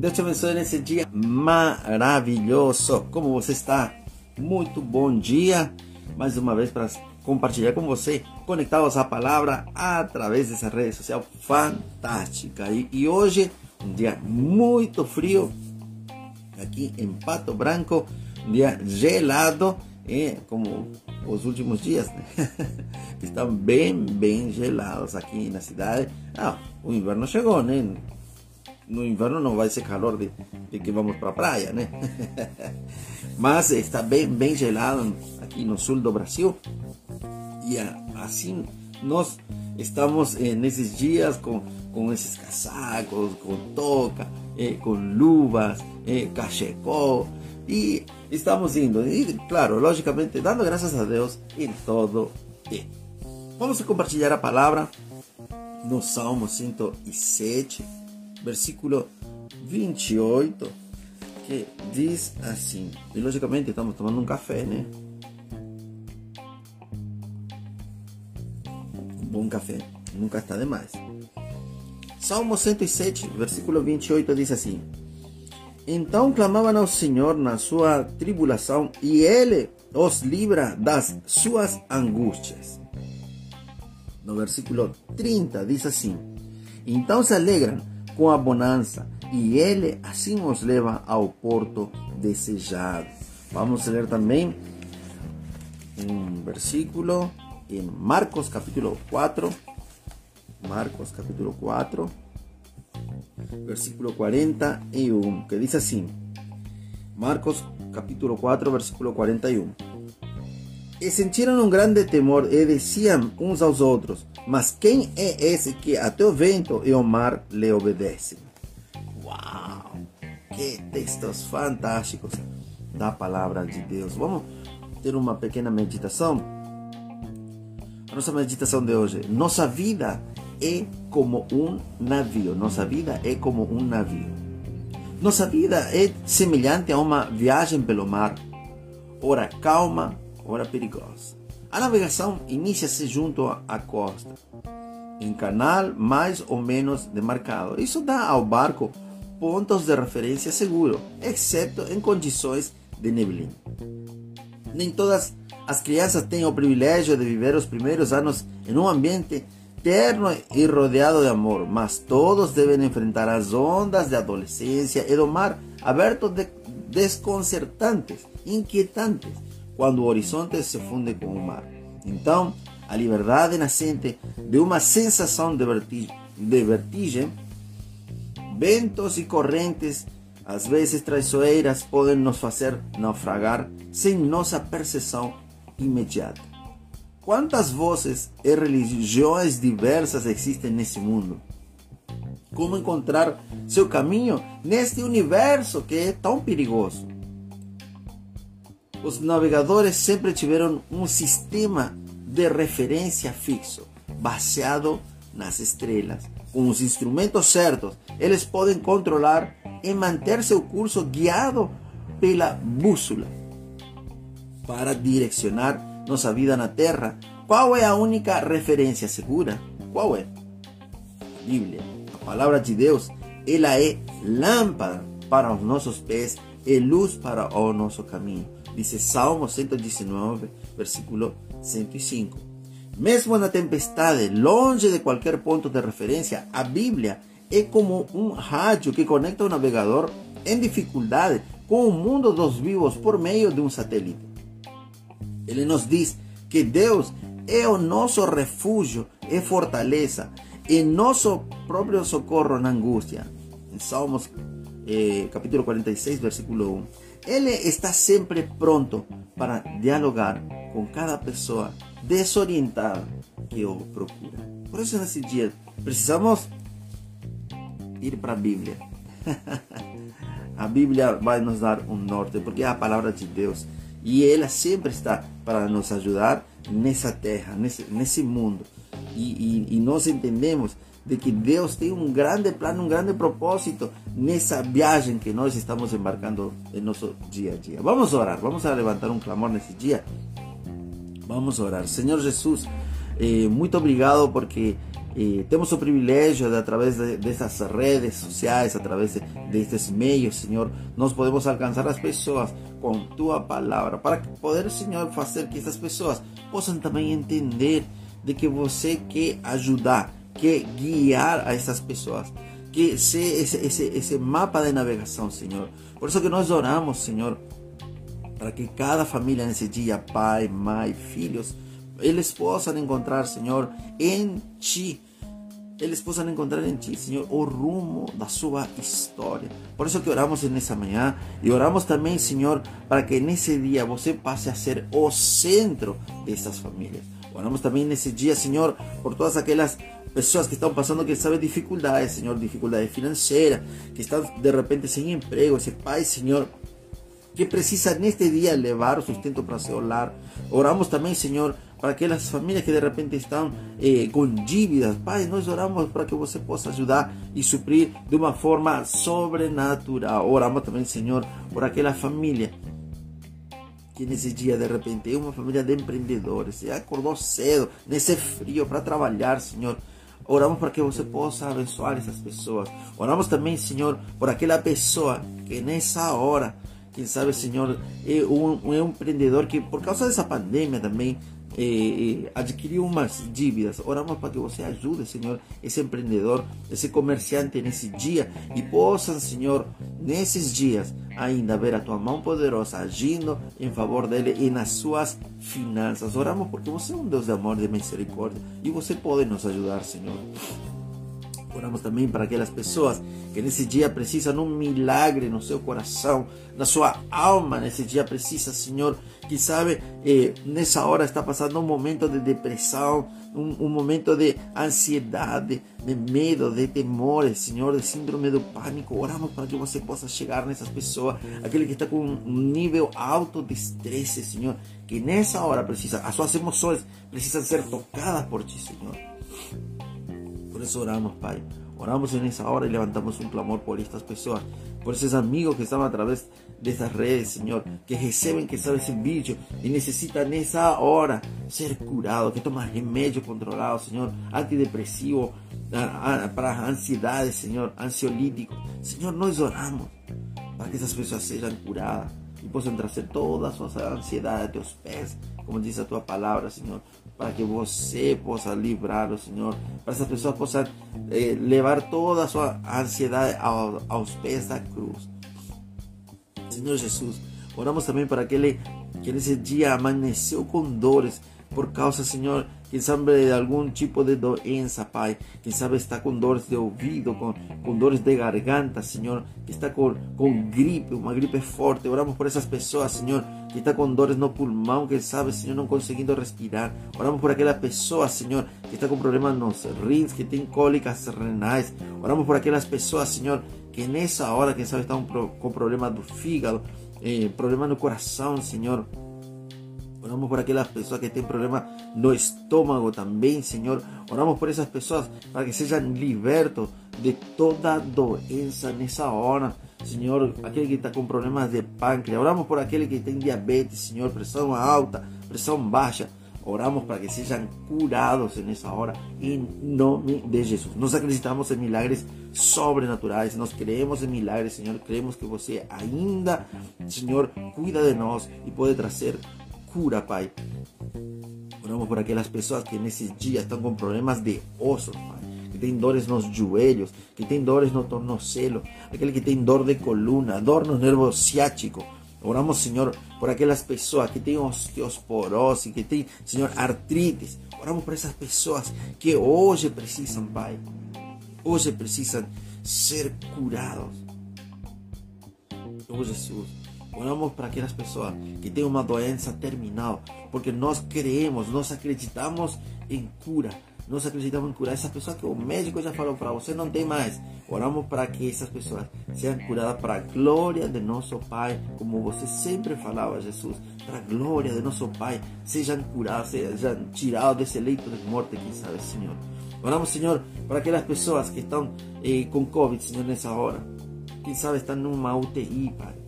Deus te abençoe nesse dia maravilhoso. Como você está? Muito bom dia. Mais uma vez para compartilhar com você, conectados à palavra através dessa rede social fantástica. E, e hoje, um dia muito frio aqui em Pato Branco, um dia gelado, é, como os últimos dias, né? estão bem, bem gelados aqui na cidade. Ah, o inverno chegou, né? No inverno não vai ser calor de, de que vamos para a praia, né? Mas está bem, bem gelado aqui no sul do Brasil. E assim nós estamos eh, nesses dias com, com esses casacos, com toca, eh, com luvas, eh. E estamos indo, e claro, logicamente, dando graças a Deus em todo tempo. Vamos compartilhar a palavra no Salmo 107 versículo 28, que diz assim, e logicamente estamos tomando um café, né? Um bom café nunca está demais. Salmo 107, versículo 28 diz assim: Então clamavam ao Senhor na sua tribulação, e Ele os livra das suas angústias. No versículo 30 diz assim: Então se alegram com a bonança, e ele assim nos leva ao porto desejado. Vamos ler também um versículo em Marcos capítulo 4, Marcos capítulo 4, versículo 41, que diz assim, Marcos capítulo 4, versículo 41. E sentiram um grande temor e diziam uns aos outros: Mas quem é esse que até o vento e o mar lhe obedecem? Uau! Que textos fantásticos da palavra de Deus. Vamos ter uma pequena meditação? A nossa meditação de hoje. Nossa vida é como um navio. Nossa vida é como um navio. Nossa vida é semelhante a uma viagem pelo mar. Ora calma, hora perigosa. A navegação inicia-se junto à costa, em canal mais ou menos demarcado. Isso dá ao barco pontos de referência seguro, exceto em condições de neblina. Nem todas as crianças têm o privilégio de viver os primeiros anos em um ambiente terno e rodeado de amor, mas todos devem enfrentar as ondas de adolescência e do mar aberto de desconcertantes, inquietantes, quando o horizonte se funde com o mar. Então, a liberdade nascente de uma sensação de vertigem, de ventos e correntes, às vezes traiçoeiras, podem nos fazer naufragar sem nossa percepção imediata. Quantas vozes e religiões diversas existem nesse mundo? Como encontrar seu caminho neste universo que é tão perigoso? Os navegadores sempre tiveram um sistema de referência fixo, baseado nas estrelas. Com os instrumentos certos, eles podem controlar e manter seu curso guiado pela bússola. Para direcionar nossa vida na Terra, qual é a única referência segura? Qual é? A Bíblia, a palavra de Deus, ela é lâmpada para os nossos pés e luz para o nosso caminho dice Salmo 119, versículo 105. Mesmo na tempestade, longe de qualquer ponto de referência, a Bíblia é como um rádio que conecta o navegador em dificuldade com o mundo dos vivos por meio de um satélite. Ele nos diz que Deus é o nosso refúgio e fortaleza, e nosso próprio socorro na angústia. Em Salmos eh, capítulo 46, versículo 1. Ele está sempre pronto para dialogar com cada pessoa desorientada que o procura. Por isso, nesse precisamos ir para a Bíblia. a Bíblia vai nos dar um norte, porque é a palavra de Deus. E ela sempre está para nos ajudar nessa terra, nesse, nesse mundo. E, e, entendemos de que Deus tem um grande plano, um grande propósito nessa viagem que nós estamos embarcando em nosso dia a dia. Vamos orar, vamos a levantar um clamor nesse dia. Vamos orar. Senhor Jesus, eh, muito obrigado porque eh, temos o privilégio de, através de, dessas redes sociais, através de, destes meios, Senhor, nós podemos alcançar as pessoas com tua palavra, para poder, Senhor, fazer que essas pessoas possam também entender de que você quer ajudar, quer guiar a essas pessoas, que ser esse, esse, esse mapa de navegação, Senhor. Por isso que nós oramos, Senhor, para que cada família nesse dia, pai, mãe, filhos, eles possam encontrar, Senhor, em Ti. Eles possam encontrar em Ti, Senhor, o rumo da sua história. Por isso que oramos nessa manhã e oramos também, Senhor, para que nesse dia você passe a ser o centro dessas famílias. Oramos também nesse dia, Senhor, por todas aquelas pessoas que estão passando, que sabe, dificuldades, Senhor, dificuldade financeira, que estão de repente sem emprego, esse pai, Senhor, que precisa neste dia levar o sustento para seu lar. Oramos também, Senhor, para aquelas famílias que de repente estão eh, com dívidas. Pai, nós oramos para que você possa ajudar e suprir de uma forma sobrenatural. Oramos também, Senhor, por aquela família que nesse dia de repente uma família de empreendedores, se acordou cedo, nesse frio, para trabalhar, Senhor. Oramos para que você possa abençoar essas pessoas. Oramos também, Senhor, por aquela pessoa que nessa hora, quem sabe, Senhor, é um, é um empreendedor que por causa dessa pandemia também eh, eh, adquiriu umas dívidas. Oramos para que você ajude, Senhor, esse empreendedor, esse comerciante nesse dia e possam, Senhor, nesses dias ainda ver a tua mão poderosa agindo em favor dele e nas suas finanças. Oramos porque você é um Deus de amor de misericórdia e você pode nos ajudar, Senhor. Oramos também para aquelas pessoas que nesse dia precisam um milagre no seu coração, na sua alma. Nesse dia precisa, Senhor, que sabe, eh, nessa hora está passando um momento de depressão, um, um, momento de ansiedade, de medo, de temores, Senhor, de síndrome do pânico. Oramos para que você possa chegar nessas pessoas, aquele que está com um nível alto de estresse, Senhor, que nessa hora precisa, as suas emoções precisam ser tocadas por Ti, Senhor. Por eso oramos, Padre. Oramos en esa hora y levantamos un clamor por estas personas, por esos amigos que están a través de estas redes, Señor, que reciben que sabe ese bicho y necesitan en esa hora ser curados, que toman remedio controlado, Señor, antidepresivo, para ansiedades, Señor, ansiolítico. Señor, nos oramos para que esas personas sean curadas y puedan traer todas sus ansiedades a tus pies, como dice tu palabra, Señor para que você possa livrar, Senhor, para essas pessoas possam eh, levar toda a sua ansiedade ao, aos pés da cruz. Senhor Jesus, oramos também para aquele que nesse dia amanheceu com dores por causa, Señor, quien sabe de algún tipo de doença, Pai. Quien sabe está con dolores de oído, con, con dolores de garganta, Señor. Que está con, con gripe, una gripe fuerte. Oramos por esas personas, Señor. Que está con dolores no pulmão, que sabe, Señor, no consiguiendo respirar. Oramos por aquella persona, Señor, que está con problemas nos rins, que tiene cólicas renais. Oramos por aquellas personas, Señor, que en esa hora, quien sabe, está un pro, con problemas del fígado, eh, problemas no corazón, Señor. Oramos por aquellas personas que tienen problemas no estómago también, Señor. Oramos por esas personas para que sean libertos de toda doença nessa hora. Señor, aquel que está con problemas de páncreas. Oramos por aquel que tiene diabetes, Señor, presión alta, presión baja. Oramos para que sean curados en esa hora en nombre de Jesús. Nos acreditamos en milagres sobrenaturais, nós creemos en milagres, Señor. Creemos que você ainda, Señor, cuida de nós y puede traer cura, Pai. Oramos por aquelas pessoas que nesses dias estão com problemas de ossos, Pai. Que tem dores nos joelhos, que tem dores no tornozelo, aquele que tem dor de coluna, dor no nervo ciático. Oramos, Senhor, por aquelas pessoas que têm osteosporose, que têm, Senhor, artrites. Oramos por essas pessoas que hoje precisam, Pai. Hoje precisam ser curados. Oh, Jesus. Oramos para aquelas pessoas que têm uma doença terminal, porque nós creemos, nós acreditamos em cura. Nós acreditamos em curar essa pessoa que o médico já falou para você não tem mais. Oramos para que essas pessoas sejam curadas para a glória de nosso Pai, como você sempre falava, Jesus. Para a glória de nosso Pai, sejam curadas, sejam tirados desse leito de morte, quem sabe, Senhor. Oramos, Senhor, para aquelas pessoas que estão eh, com Covid, Senhor, nessa hora. Quem sabe estão numa UTI, Pai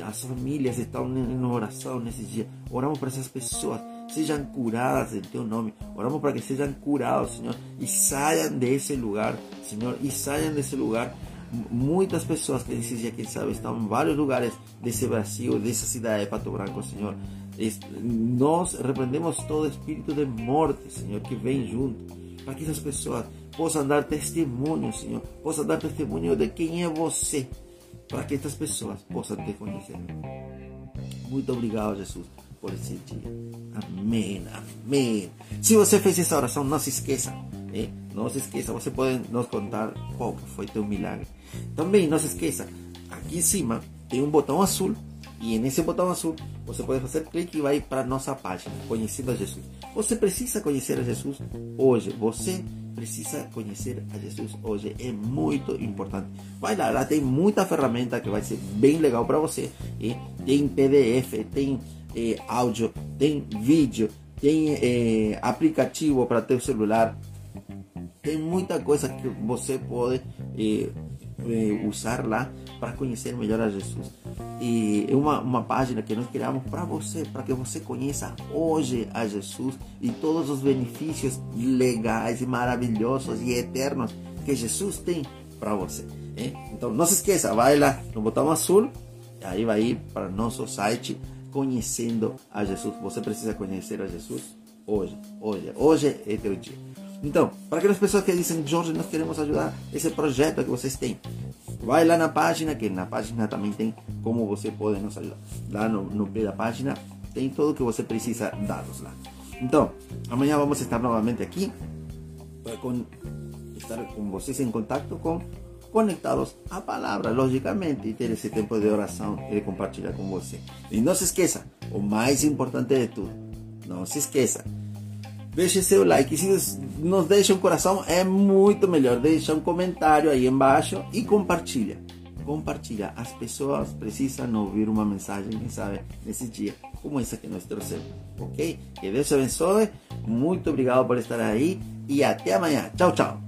as famílias estão em oração nesse dia. Oramos para essas pessoas sejam curadas em teu nome. Oramos para que sejam curados, Senhor, e saiam desse lugar, Senhor, e saiam desse lugar. Muitas pessoas que nesses dias, quem sabe, estão em vários lugares desse Brasil, dessa cidade de Pato Branco, Senhor. Nós repreendemos todo espírito de morte, Senhor, que vem junto, para que essas pessoas possam dar testemunho, Senhor, possam dar testemunho de quem é você, para que essas pessoas possam te conhecer. Muito obrigado, Jesus, por esse dia. Amém, amém. Se você fez essa oração, não se esqueça. Eh? Não se esqueça, você pode nos contar qual foi teu milagre. Também não se esqueça, aqui em cima tem um botão azul e nesse botão azul você pode fazer clique e vai para nossa página, Conhecendo a Jesus. Você precisa conhecer a Jesus hoje. Você precisa conhecer a Jesus hoje. É muito importante. Vai lá, lá tem muita ferramenta que vai ser bem legal para você. E tem PDF, tem eh, áudio, tem vídeo, tem eh, aplicativo para teu celular. Tem muita coisa que você pode eh, usar lá para conhecer melhor a Jesus. E é uma, uma página que nós criamos para você, para que você conheça hoje a Jesus e todos os benefícios legais e maravilhosos e eternos que Jesus tem para você. Então não se esqueça, vai lá no botão azul, aí vai ir para nosso site conhecendo a Jesus. Você precisa conhecer a Jesus hoje, hoje, hoje é teu dia. Então, para aquelas pessoas que dizem, Jorge, nós queremos ajudar esse projeto que vocês têm, vai lá na página, que na página também tem como você pode nos ajudar. Lá no, no pé página tem tudo que você precisa dados lá. Então, amanhã vamos estar novamente aqui para estar com vocês em contato com conectados à palavra, logicamente, e ter esse tempo de oração e compartilhar com você. E não se esqueça, o mais importante de tudo, não se esqueça, deixe seu like. Se nos deixa um coração, é muito melhor. Deixa um comentário aí embaixo e compartilha. Compartilha. As pessoas precisam ouvir uma mensagem, quem sabe, nesse dia, como essa que nós trouxemos. Ok? Que Deus te abençoe. Muito obrigado por estar aí e até amanhã. Tchau, tchau.